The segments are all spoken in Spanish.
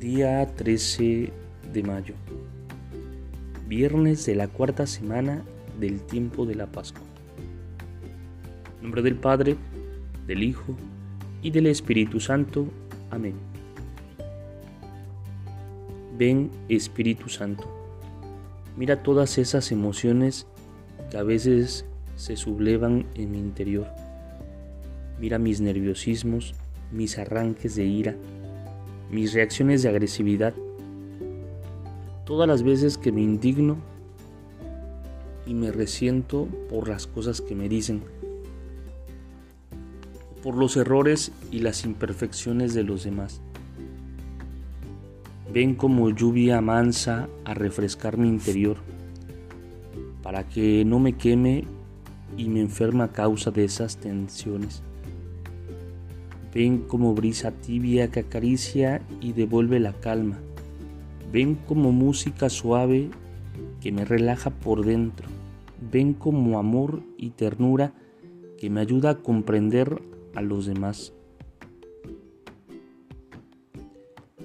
Día 13 de mayo. Viernes de la cuarta semana del tiempo de la Pascua. En nombre del Padre, del Hijo y del Espíritu Santo. Amén. Ven Espíritu Santo. Mira todas esas emociones que a veces se sublevan en mi interior. Mira mis nerviosismos, mis arranques de ira mis reacciones de agresividad, todas las veces que me indigno y me resiento por las cosas que me dicen, por los errores y las imperfecciones de los demás. Ven como lluvia mansa a refrescar mi interior, para que no me queme y me enferma a causa de esas tensiones. Ven como brisa tibia que acaricia y devuelve la calma. Ven como música suave que me relaja por dentro. Ven como amor y ternura que me ayuda a comprender a los demás.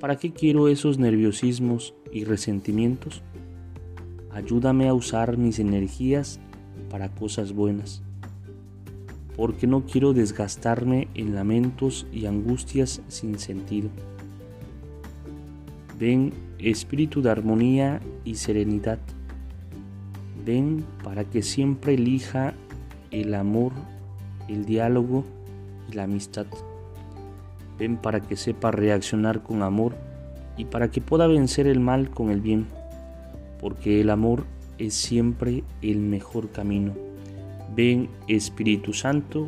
¿Para qué quiero esos nerviosismos y resentimientos? Ayúdame a usar mis energías para cosas buenas porque no quiero desgastarme en lamentos y angustias sin sentido. Ven espíritu de armonía y serenidad. Ven para que siempre elija el amor, el diálogo y la amistad. Ven para que sepa reaccionar con amor y para que pueda vencer el mal con el bien, porque el amor es siempre el mejor camino. Ven Espíritu Santo.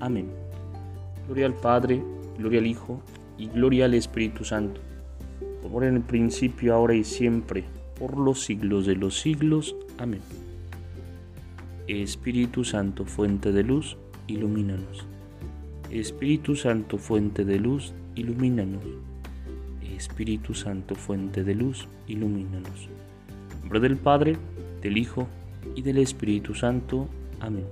Amén. Gloria al Padre, gloria al Hijo y gloria al Espíritu Santo, como en el principio, ahora y siempre, por los siglos de los siglos. Amén. Espíritu Santo, fuente de luz, ilumínanos. Espíritu Santo, fuente de luz, ilumínanos. Espíritu Santo, fuente de luz, ilumínanos. En nombre del Padre, del Hijo y del Espíritu Santo. Amén.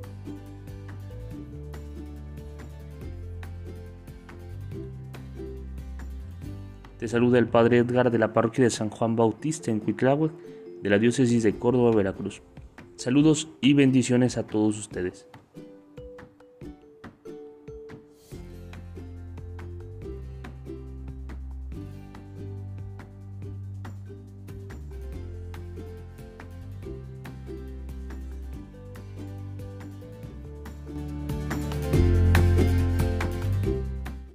Te saluda el Padre Edgar de la parroquia de San Juan Bautista en Cuitláhuac, de la diócesis de Córdoba, Veracruz. Saludos y bendiciones a todos ustedes.